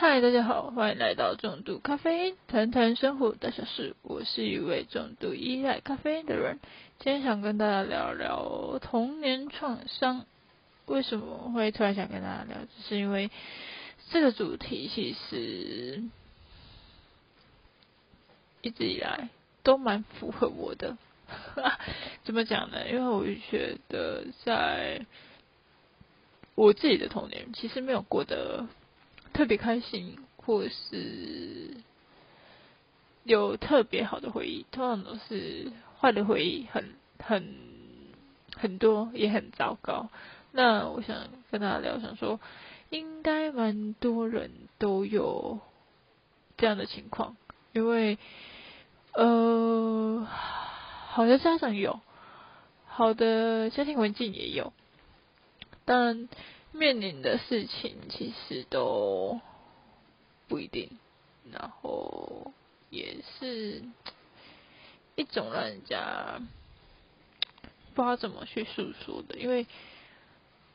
嗨，大家好，欢迎来到重度咖啡因，谈谈生活大小事。我是一位重度依赖咖啡因的人，今天想跟大家聊聊童年创伤。为什么会突然想跟大家聊？只是因为这个主题其实一直以来都蛮符合我的。怎么讲呢？因为我觉得在我自己的童年，其实没有过得。特别开心，或是有特别好的回忆，通常都是坏的回忆，很很很多，也很糟糕。那我想跟大家聊，想说应该蛮多人都有这样的情况，因为呃，好的家长有，好的家庭环境也有，但。面临的事情其实都不一定，然后也是一种让人家不知道怎么去诉说的，因为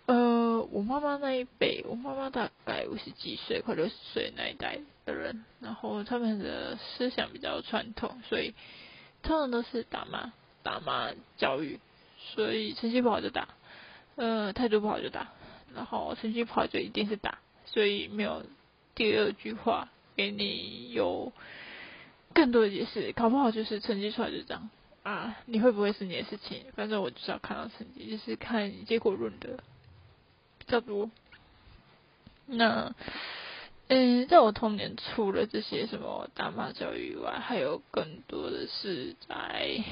呃，我妈妈那一辈，我妈妈大概五十几岁，快六十岁那一代的人，然后他们的思想比较传统，所以通常都是打骂打骂教育，所以成绩不好就打，呃，态度不好就打。然后成绩不好就一定是打，所以没有第二句话给你有更多的解释。考不好就是成绩出来就这样啊，你会不会是你的事情？反正我就是要看到成绩，就是看结果论的比较多。那嗯，在我童年除了这些什么打骂教育以外，还有更多的是在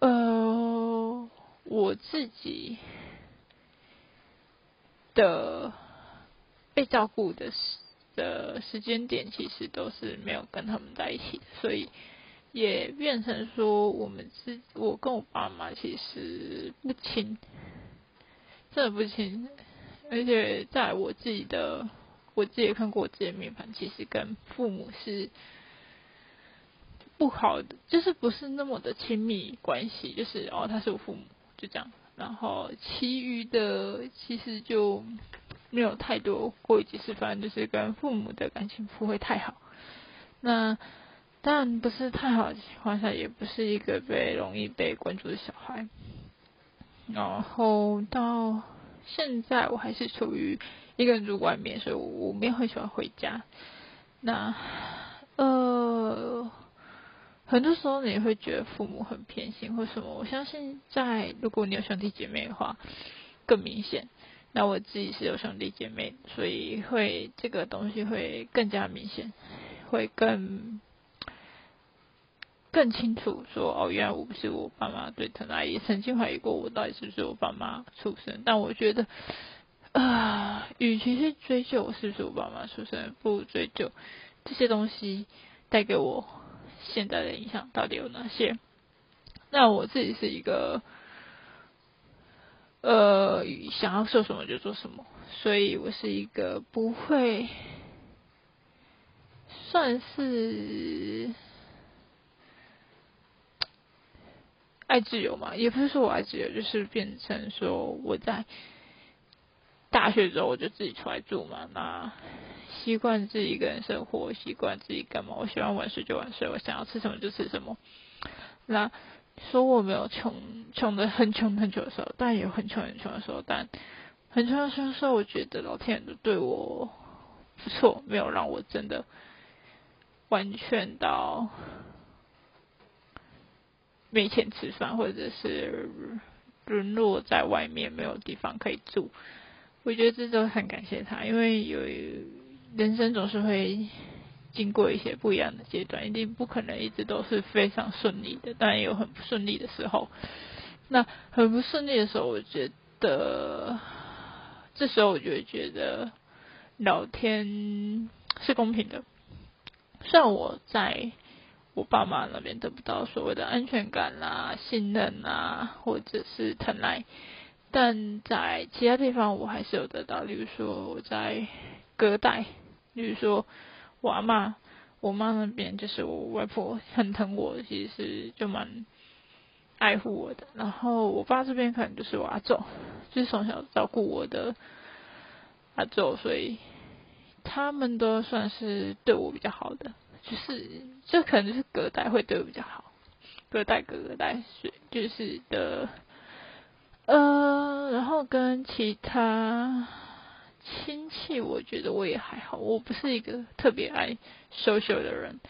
呃我自己。的被照顾的时的时间点，其实都是没有跟他们在一起，所以也变成说，我们是我跟我爸妈其实不亲，真的不亲。而且在我自己的，我自己也看过我自己的面盘，其实跟父母是不好的，就是不是那么的亲密关系，就是哦，他是我父母，就这样。然后其余的其实就没有太多过几次，反正就是跟父母的感情不会太好。那当然不是太好的情况下，也不是一个被容易被关注的小孩。然后到现在我还是处于一个人住外面，所以我没有很喜欢回家。那呃。很多时候你会觉得父母很偏心或什么，我相信在如果你有兄弟姐妹的话更明显。那我自己是有兄弟姐妹，所以会这个东西会更加明显，会更更清楚说哦，原来我不是我爸妈对疼爱，也曾经怀疑过我到底是不是我爸妈出生。但我觉得啊，与其是追究我是不是我爸妈出生，不如追究这些东西带给我。现在的影响到底有哪些？那我自己是一个，呃，想要做什么就做什么，所以我是一个不会算是爱自由嘛，也不是说我爱自由，就是变成说我在大学之后我就自己出来住嘛，那。习惯自己一个人生活，习惯自己干嘛？我喜欢晚睡就晚睡，我想要吃什么就吃什么。那说我没有穷，穷的很穷很穷的时候，但也有很穷很穷的时候。但很穷很穷的时候，我觉得老天都对我不错，没有让我真的完全到没钱吃饭，或者是沦落在外面没有地方可以住。我觉得这都很感谢他，因为有。人生总是会经过一些不一样的阶段，一定不可能一直都是非常顺利的，当然有很不顺利的时候。那很不顺利的时候，我觉得这时候我就会觉得老天是公平的。虽然我在我爸妈那边得不到所谓的安全感啦、信任啊，或者是疼爱，但在其他地方我还是有得到，例如说我在隔代。比如说，我阿妈、我妈那边就是我外婆很疼我，其实就蛮爱护我的。然后我爸这边可能就是我阿祖，就是从小照顾我的阿祖，所以他们都算是对我比较好的，就是这可能就是隔代会对我比较好，隔代隔隔代是就是的，呃，然后跟其他亲戚，我觉得我也还好，我不是一个特别爱 social 的人，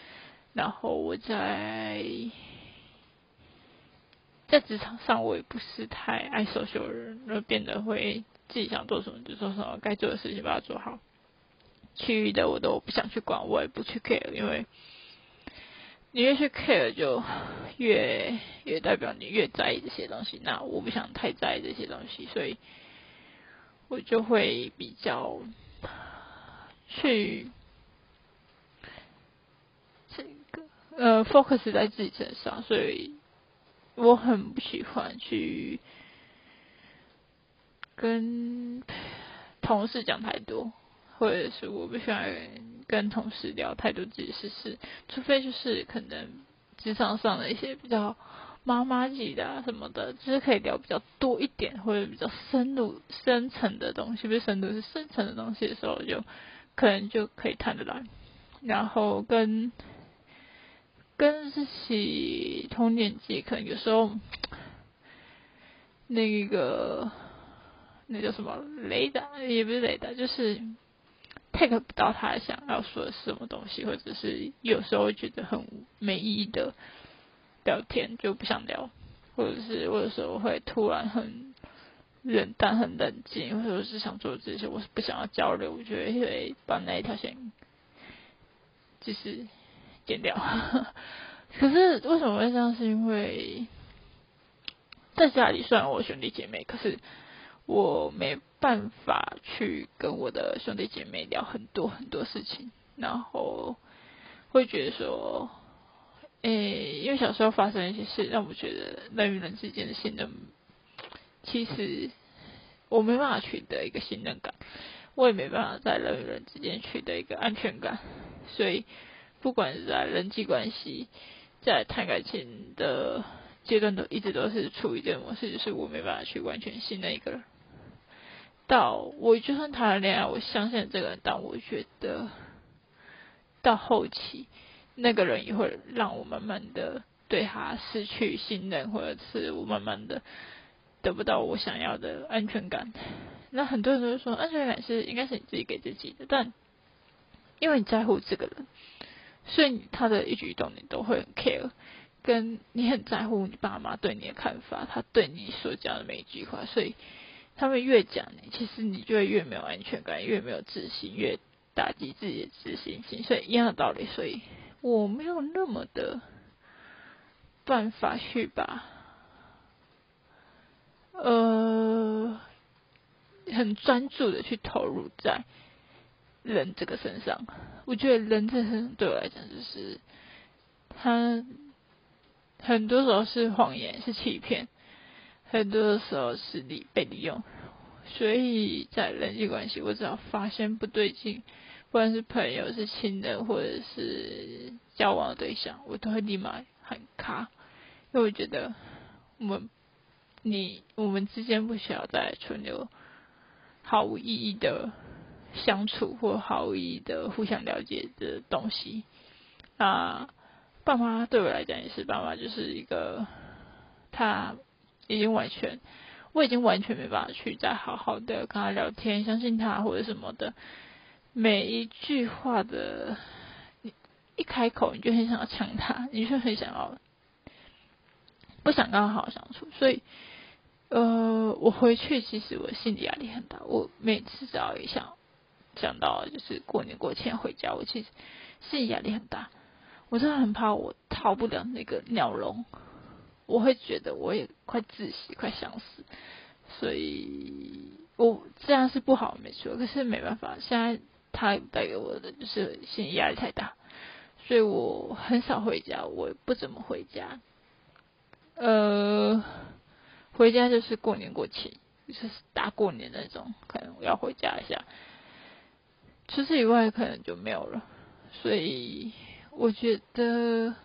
然后我在。在职场上，我也不是太爱 social 的人，而变得会自己想做什么就做什么，该做的事情把它做好。其余的我都不想去管，我也不去 care，因为你越去 care，就越越代表你越在意这些东西。那我不想太在意这些东西，所以我就会比较去这个呃 focus 在自己身上，所以。我很不喜欢去跟同事讲太多，或者是我不喜欢跟同事聊太多自己的事，除非就是可能职场上的一些比较妈妈级的啊什么的，就是可以聊比较多一点或者比较深入深层的东西，不是深度是深层的东西的时候，就可能就可以谈得来，然后跟。跟自己同年纪，可能有时候那个那叫什么雷达，也不是雷达，就是 take 不到他想要说的什么东西，或者是有时候觉得很没意义的聊天，就不想聊，或者是我有时候会突然很冷淡、很冷静，或者是想做这些，我是不想要交流，我觉得会把那一条线就是。剪掉，可是为什么会这样？是因为在家里虽然我兄弟姐妹，可是我没办法去跟我的兄弟姐妹聊很多很多事情，然后会觉得说，诶，因为小时候发生一些事，让我觉得人与人之间的信任，其实我没办法取得一个信任感，我也没办法在人与人之间取得一个安全感，所以。不管是在人际关系，在谈感情的阶段，都一直都是处于这种模式，就是我没办法去完全信任一个人。到我就算谈了恋爱，我相信这个人，但我觉得到后期，那个人也会让我慢慢的对他失去信任，或者是我慢慢的得不到我想要的安全感。那很多人都说，安全感是应该是你自己给自己的，但因为你在乎这个人。所以他的一举一动你都会很 care，跟你很在乎你爸妈对你的看法，他对你所讲的每一句话，所以他们越讲你，其实你就会越没有安全感，越没有自信，越打击自己的自信心。所以一样的道理，所以我没有那么的办法去把呃很专注的去投入在。人这个身上，我觉得人这身对我来讲，就是他很多时候是谎言，是欺骗，很多时候是利被利用。所以在人际关系，我只要发现不对劲，不管是朋友、是亲人，或者是交往的对象，我都会立马喊卡，因为我觉得我们你我们之间不需要再存留毫无意义的。相处或毫无意义的互相了解的东西，那爸妈对我来讲也是，爸妈就是一个，他已经完全，我已经完全没办法去再好好的跟他聊天，相信他或者什么的，每一句话的，你一开口你就很想要抢他，你就很想要，不想跟他好好相处，所以，呃，我回去其实我心理压力很大，我每次只要一想。想到就是过年过节回家，我其实心理压力很大，我真的很怕我逃不了那个鸟笼，我会觉得我也快窒息，快想死，所以我这样是不好没错，可是没办法，现在他带给我的就是心理压力太大，所以我很少回家，我不怎么回家，呃，回家就是过年过节，就是大过年那种，可能我要回家一下。除此以外，可能就没有了。所以我觉得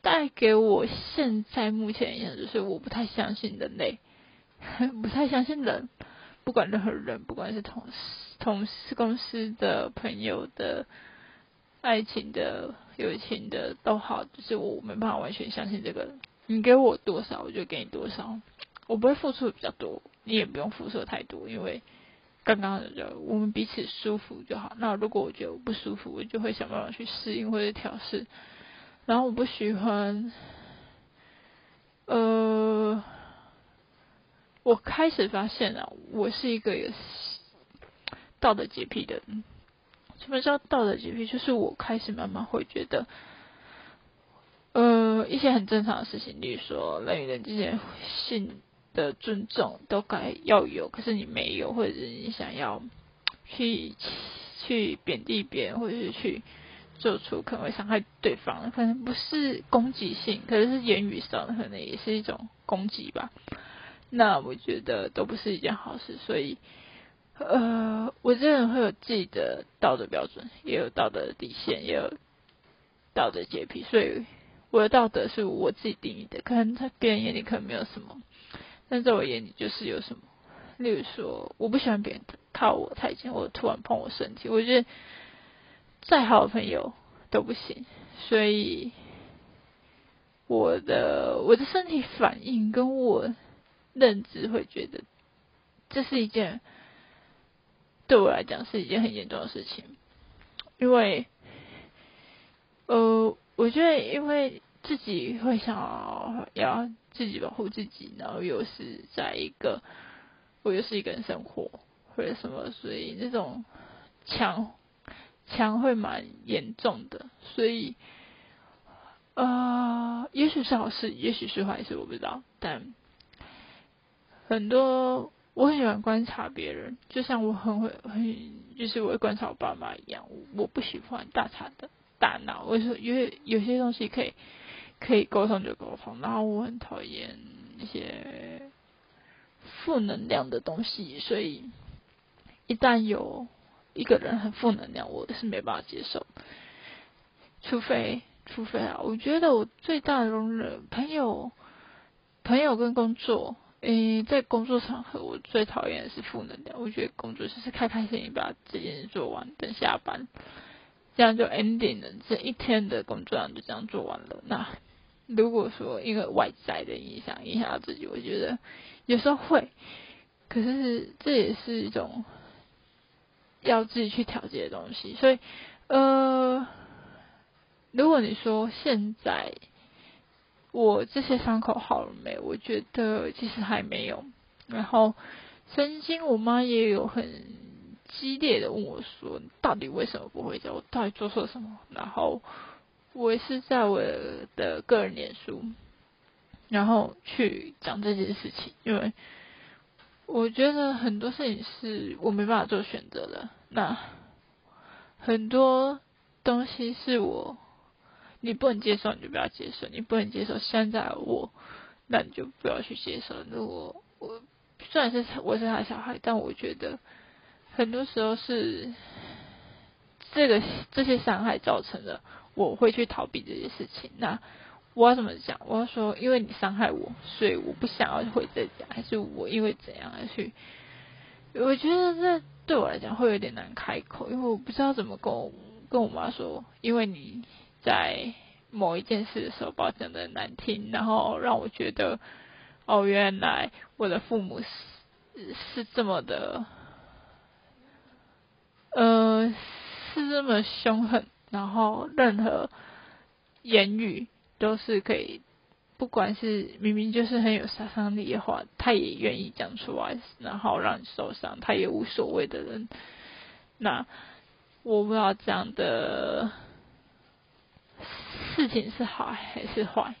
带给我现在目前印象就是，我不太相信人类，不太相信人，不管任何人，不管是同事、同事、公司的朋友的、爱情的、友情的都好，就是我没办法完全相信这个。你给我多少，我就给你多少，我不会付出的比较多，你也不用付出太多，因为刚刚的我们彼此舒服就好。那如果我觉得我不舒服，我就会想办法去适应或者调试。然后我不喜欢，呃，我开始发现啊，我是一个有道德洁癖的人。什么叫道德洁癖？就是我开始慢慢会觉得。呃，一些很正常的事情，例如说人与人之间性的尊重都该要有，可是你没有，或者是你想要去去贬低别人，或者是去做出可能会伤害对方，可能不是攻击性，可能是言语上可能也是一种攻击吧。那我觉得都不是一件好事，所以呃，我这人会有自己的道德标准，也有道德底线，也有道德洁癖，所以。我的道德是我自己定义的，可能在别人眼里可能没有什么，但在我眼里就是有什么。例如说，我不喜欢别人靠我太近，或者突然碰我身体，我觉得再好的朋友都不行。所以，我的我的身体反应跟我认知会觉得，这是一件对我来讲是一件很严重的事情，因为，呃，我觉得因为。自己会想要自己保护自己，然后又是在一个我又是一个人生活或者什么，所以那种强强会蛮严重的，所以呃，也许是好事，也许是坏事，我不知道。但很多我很喜欢观察别人，就像我很会很就是我会观察我爸妈一样，我不喜欢大吵的大脑，我说因为有些东西可以。可以沟通就沟通，然后我很讨厌一些负能量的东西，所以一旦有一个人很负能量，我是没办法接受。除非，除非啊，我觉得我最大的容忍，朋友，朋友跟工作，诶，在工作场合，我最讨厌的是负能量。我觉得工作就是开开心心把这件事做完，等下班，这样就 ending 了，这一天的工作量就这样做完了。那如果说因为外在的影响影响到自己，我觉得有时候会，可是这也是一种要自己去调节的东西。所以，呃，如果你说现在我这些伤口好了没？我觉得其实还没有。然后曾经我妈也有很激烈的问我说：“到底为什么不回家？我到底做错什么？”然后。我是在我的个人脸书，然后去讲这件事情，因为我觉得很多事情是我没办法做选择的。那很多东西是我你不能接受，你就不要接受；你不能接受现在我，那你就不要去接受。如果我虽然是我是他小孩，但我觉得很多时候是这个这些伤害造成的。我会去逃避这些事情。那我要怎么讲？我要说，因为你伤害我，所以我不想要回这家，还是我因为怎样而去？我觉得这对我来讲会有点难开口，因为我不知道怎么跟我跟我妈说。因为你在某一件事的时候把我讲的难听，然后让我觉得，哦，原来我的父母是是这么的，呃，是这么凶狠。然后任何言语都是可以，不管是明明就是很有杀伤力的话，他也愿意讲出来，然后让你受伤，他也无所谓的人。那我不知道这样的事情是好还是坏。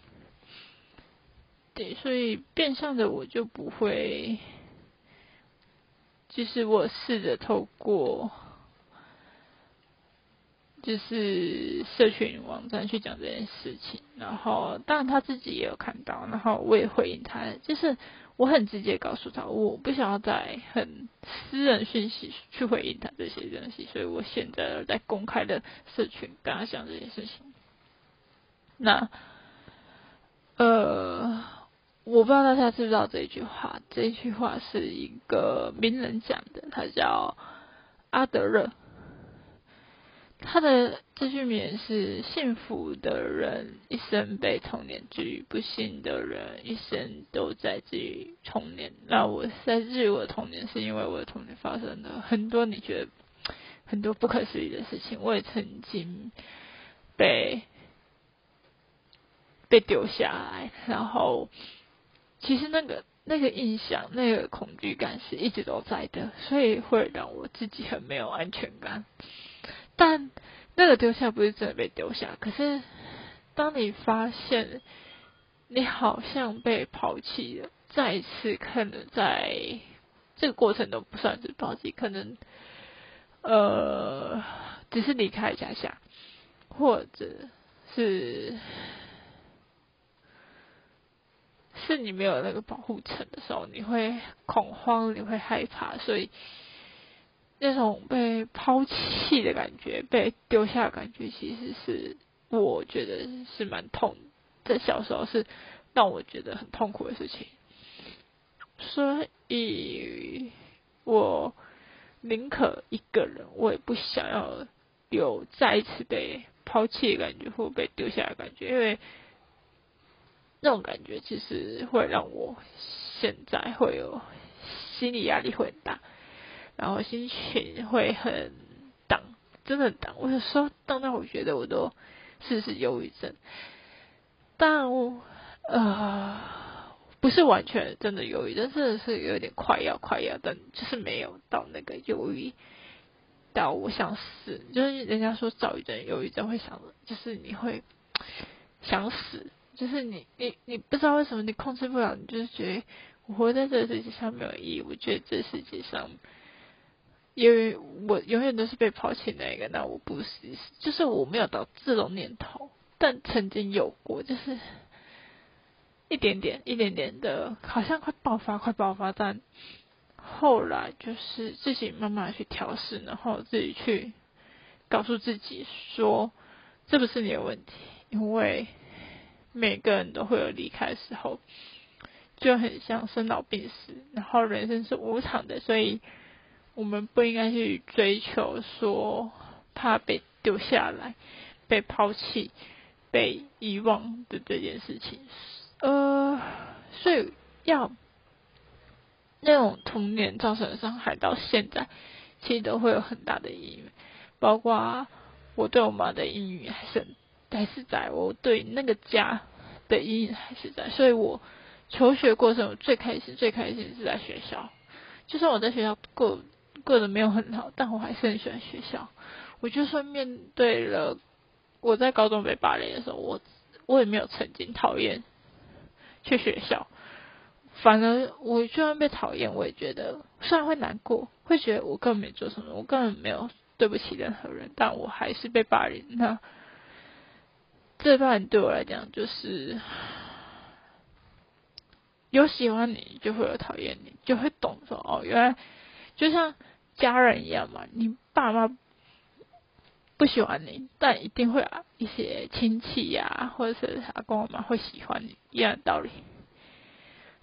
对，所以变相的我就不会，就是我试着透过。就是社群网站去讲这件事情，然后当然他自己也有看到，然后我也回应他，就是我很直接告诉他，我不想要在很私人讯息去回应他这些东西，所以我选择在公开的社群跟他讲这件事情。那，呃，我不知道大家知不知道这一句话，这一句话是一个名人讲的，他叫阿德勒。他的这句名言是：幸福的人一生被童年治愈，不幸的人一生都在治愈童年。那我在治愈我的童年，是因为我的童年发生了很多你觉得很多不可思议的事情。我也曾经被被丢下来，然后其实那个那个印象、那个恐惧感是一直都在的，所以会让我自己很没有安全感。但那个丢下不是真的被丢下，可是当你发现你好像被抛弃了，再一次可能在这个过程都不算是抛弃，可能呃只是离开一下下，或者是是你没有那个保护层的时候，你会恐慌，你会害怕，所以。那种被抛弃的感觉，被丢下的感觉，其实是我觉得是蛮痛，在小时候是让我觉得很痛苦的事情。所以，我宁可一个人，我也不想要有再一次被抛弃的感觉或被丢下的感觉，因为这种感觉其实会让我现在会有心理压力会很大。然后心情会很荡，真的荡。我有时候荡到我觉得我都是是忧郁症，但我呃不是完全真的忧郁症，真的是有点快要快要，但就是没有到那个忧郁到我想死。就是人家说躁郁症、忧郁症会想，就是你会想死，就是你你你不知道为什么你控制不了，你就是觉得我活在这个世界上没有意义。我觉得这世界上。因为我永远都是被抛弃那一个，那我不是，就是我没有到这种念头，但曾经有过，就是一点点、一点点的，好像快爆发、快爆发，但后来就是自己慢慢去调试，然后自己去告诉自己说，这不是你的问题，因为每个人都会有离开的时候，就很像生老病死，然后人生是无常的，所以。我们不应该去追求说怕被丢下来、被抛弃、被遗忘的这件事情。呃，所以要那种童年造成的伤害，到现在其实都会有很大的阴影。包括我对我妈的阴影还是还是在，我对那个家的阴影还是在。所以我求学过程我最开心、最开心是在学校，就算我在学校过。过得没有很好，但我还是很喜欢学校。我就算面对了我在高中被霸凌的时候，我我也没有曾经讨厌去学校。反而我就算被讨厌，我也觉得虽然会难过，会觉得我根本没做什么，我根本没有对不起任何人，但我还是被霸凌。那这段对我来讲，就是有喜欢你，就会有讨厌你，就会懂说哦，原来就像。家人一样嘛，你爸妈不喜欢你，但一定会啊一些亲戚呀，或者是阿公阿妈会喜欢你，一样的道理。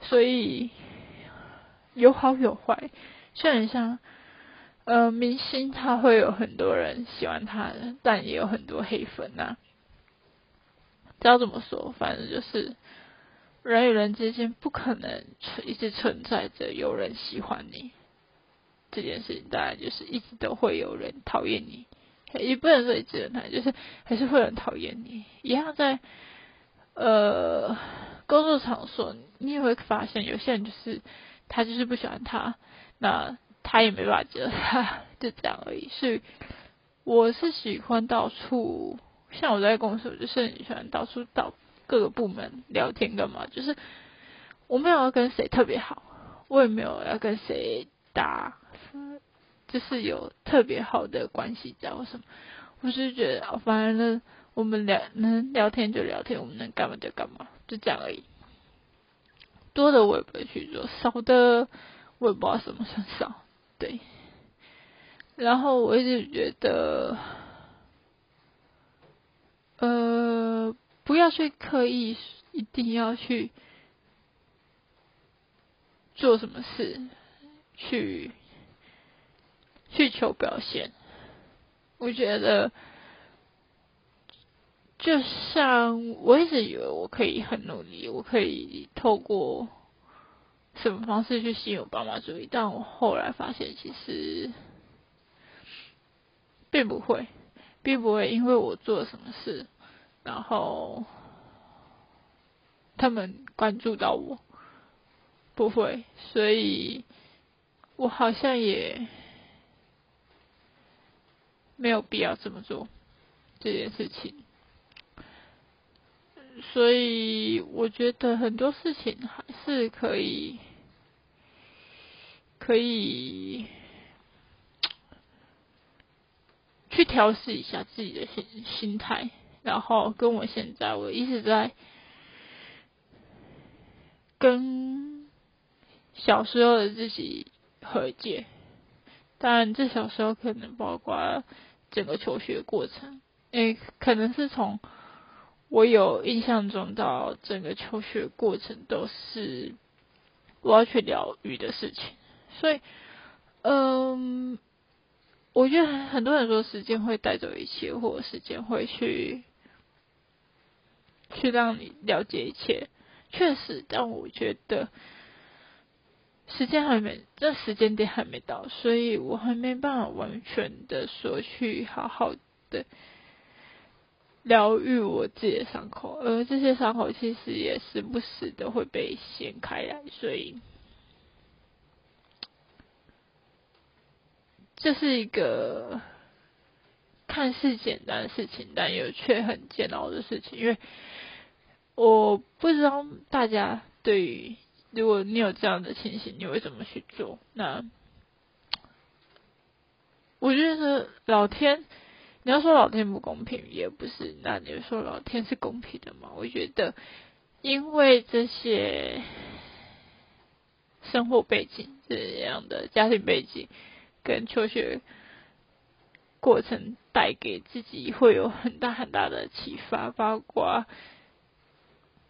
所以有好有坏，虽然像呃明星，他会有很多人喜欢他，但也有很多黑粉呐。不知道怎么说，反正就是人与人之间不可能存一直存在着有人喜欢你。这件事情当然就是一直都会有人讨厌你，也不能说一直很讨厌，就是还是会有人讨厌你。一样在呃工作场所，你也会发现有些人就是他就是不喜欢他，那他也没办法接受他，就这样而已。所以我是喜欢到处，像我在公司，我就是很喜欢到处到各个部门聊天干嘛，就是我没有要跟谁特别好，我也没有要跟谁打。就是有特别好的关系在，或什么，我是觉得，反正我们聊能聊天就聊天，我们能干嘛就干嘛，就这样而已。多的我也不会去做，少的我也不知道什么算少。对。然后我一直觉得，呃，不要去刻意，一定要去做什么事去去求表现。我觉得，就像我一直以为我可以很努力，我可以透过什么方式去吸引我爸妈注意，但我后来发现，其实并不会，并不会因为我做了什么事，然后他们关注到我，不会，所以我好像也。没有必要这么做这件事情，所以我觉得很多事情还是可以可以去调试一下自己的心心态，然后跟我现在我一直在跟小时候的自己和解，但这小时候可能包括。整个求学过程，诶，可能是从我有印象中到整个求学过程都是我要去疗愈的事情，所以，嗯，我觉得很多人说时间会带走一切，或者时间会去去让你了解一切，确实，但我觉得。时间还没，这时间点还没到，所以我还没办法完全的说去好好的疗愈我自己的伤口，而这些伤口其实也时不时的会被掀开来，所以这是一个看似简单的事情，但又却很煎熬的事情，因为我不知道大家对于。如果你有这样的情形，你会怎么去做？那我觉得老天，你要说老天不公平也不是，那你说老天是公平的吗？我觉得，因为这些生活背景这样的家庭背景跟求学过程带给自己会有很大很大的启发，包括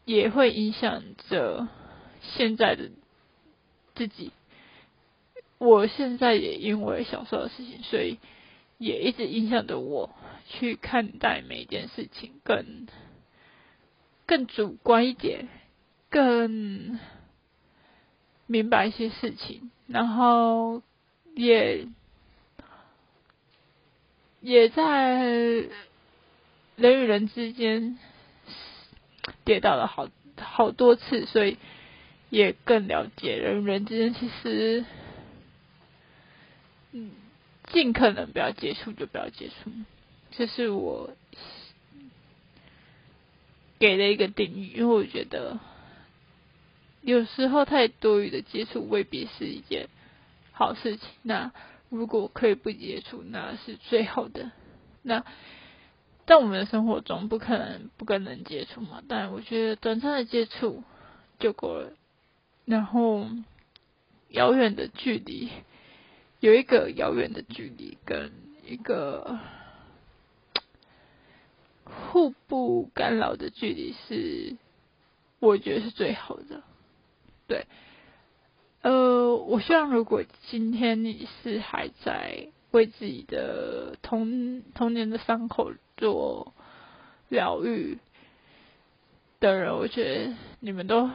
也会影响着。现在的自己，我现在也因为小时候的事情，所以也一直影响着我去看待每一件事情，更更主观一点，更明白一些事情，然后也也在人与人之间跌倒了好好多次，所以。也更了解人与人之间，其实，嗯，尽可能不要接触就不要接触，这是我给的一个定义。因为我觉得，有时候太多余的接触未必是一件好事情。那如果可以不接触，那是最好的。那在我们的生活中，不可能不跟人接触嘛。但我觉得短暂的接触就够了。然后，遥远的距离，有一个遥远的距离跟一个 互不干扰的距离是，我觉得是最好的。对，呃，我希望如果今天你是还在为自己的童童年的伤口做疗愈的人，我觉得你们都。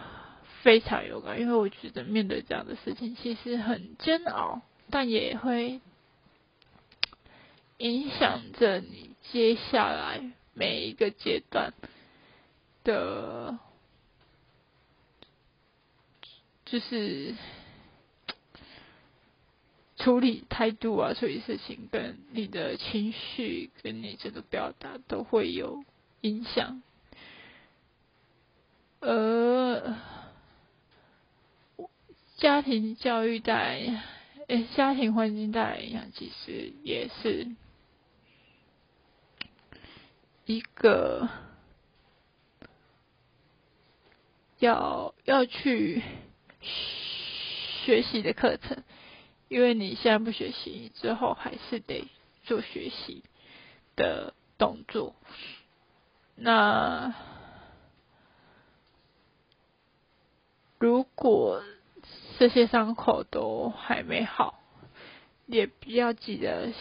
非常有感，因为我觉得面对这样的事情其实很煎熬，但也会影响着你接下来每一个阶段的，就是处理态度啊，处理事情跟你的情绪跟你这个表达都会有影响，呃。家庭教育带，诶，家庭环境带来影响，其实也是一个要要去学习的课程，因为你现在不学习，之后还是得做学习的动作。那如果这些伤口都还没好，也不要急着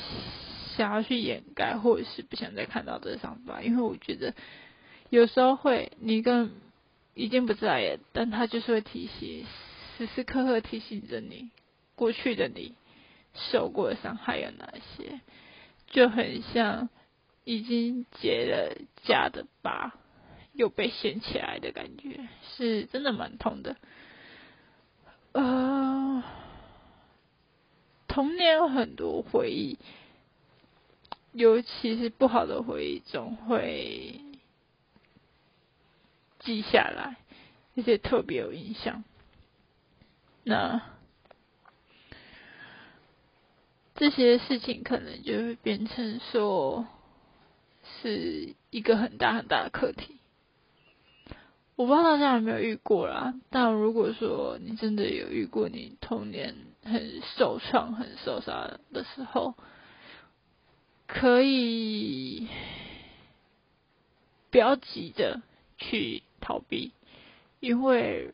想要去掩盖，或者是不想再看到这伤疤，因为我觉得有时候会，你跟已经不在了，但他就是会提醒，时时刻刻提醒着你，过去的你受过的伤害有哪些，就很像已经结了痂的疤又被掀起来的感觉，是真的蛮痛的。呃，童年有很多回忆，尤其是不好的回忆，总会。记下来，而且特别有印象。那这些事情可能就会变成说是一个很大很大的课题。我不知道大家有没有遇过啦，但如果说你真的有遇过，你童年很受创、很受伤的时候，可以不要急着去。逃避，因为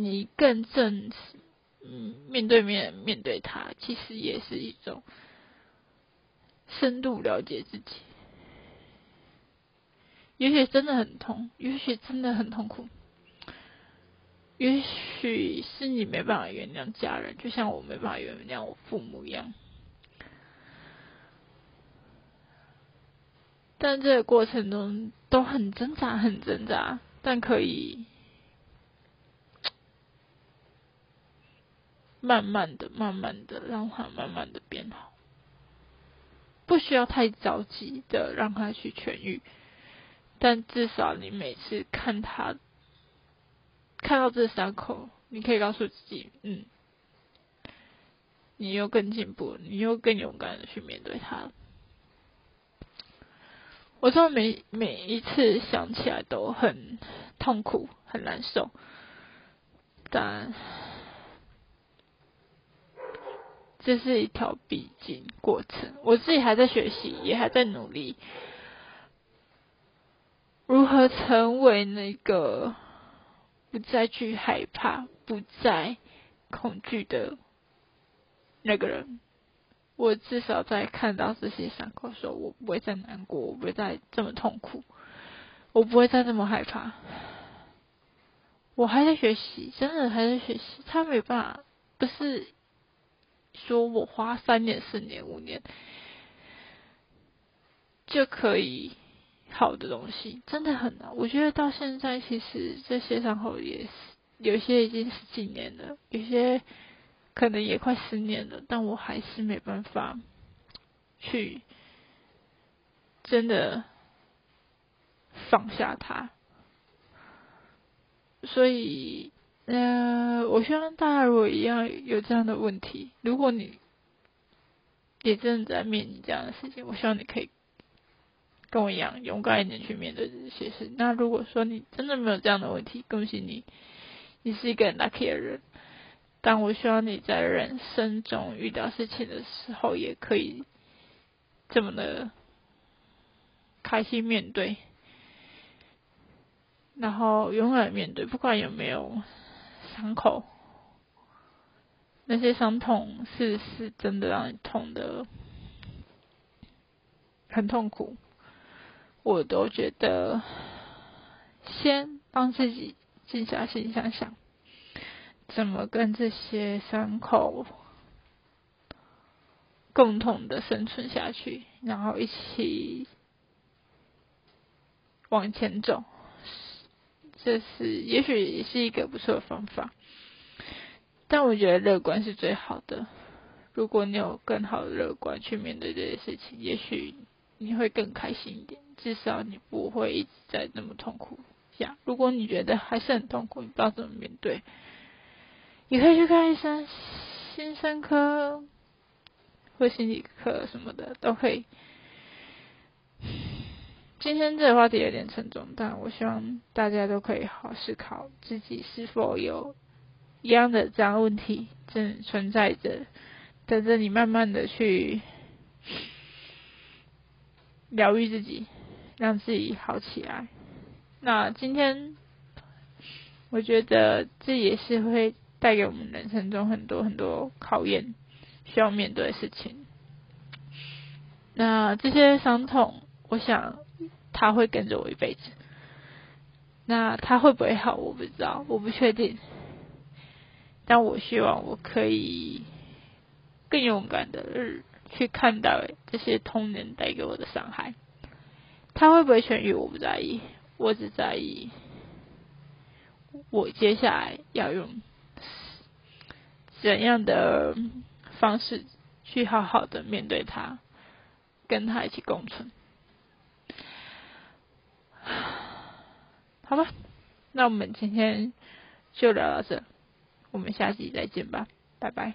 你更正，嗯，面对面面对他，其实也是一种深度了解自己。也许真的很痛，也许真的很痛苦，也许是你没办法原谅家人，就像我没办法原谅我父母一样。但这个过程中都很挣扎，很挣扎，但可以慢慢的、慢慢的让它慢慢的变好，不需要太着急的让它去痊愈，但至少你每次看他看到这伤口，你可以告诉自己，嗯，你又更进步，你又更勇敢的去面对它。我说每每一次想起来都很痛苦、很难受，但这是一条必经过程。我自己还在学习，也还在努力，如何成为那个不再去害怕、不再恐惧的那个人。我至少在看到这些伤口的时候，我不会再难过，我不会再这么痛苦，我不会再这么害怕。我还在学习，真的还在学习。他没办法，不是说我花三年、四年、五年就可以好的东西，真的很难。我觉得到现在，其实这些伤口也是有些已经十几年了，有些。可能也快十年了，但我还是没办法去真的放下它。所以，呃，我希望大家如果一样有这样的问题，如果你也正在面临这样的事情，我希望你可以跟我一样勇敢一点去面对这些事。那如果说你真的没有这样的问题，恭喜你，你是一个 lucky 的人。但我希望你在人生中遇到事情的时候，也可以这么的开心面对，然后勇敢面对，不管有没有伤口，那些伤痛是是真的让你痛的很痛苦，我都觉得先帮自己静下心想想。怎么跟这些伤口共同的生存下去，然后一起往前走，这是也许也是一个不错的方法。但我觉得乐观是最好的。如果你有更好的乐观去面对这些事情，也许你会更开心一点。至少你不会一直在那么痛苦下。如果你觉得还是很痛苦，你不知道怎么面对。你可以去看医生，心生科或心理科什么的都可以。今天这个话题有点沉重，但我希望大家都可以好思考自己是否有一样的这样问题正存在着，等着你慢慢的去疗愈自己，让自己好起来。那今天我觉得这也是会。带给我们人生中很多很多考验，需要面对的事情。那这些伤痛，我想他会跟着我一辈子。那他会不会好，我不知道，我不确定。但我希望我可以更勇敢的去看待这些童年带给我的伤害。他会不会痊愈，我不在意，我只在意我接下来要用怎样的方式去好好的面对他。跟他一起共存，好吧，那我们今天就聊到这，我们下期再见吧，拜拜。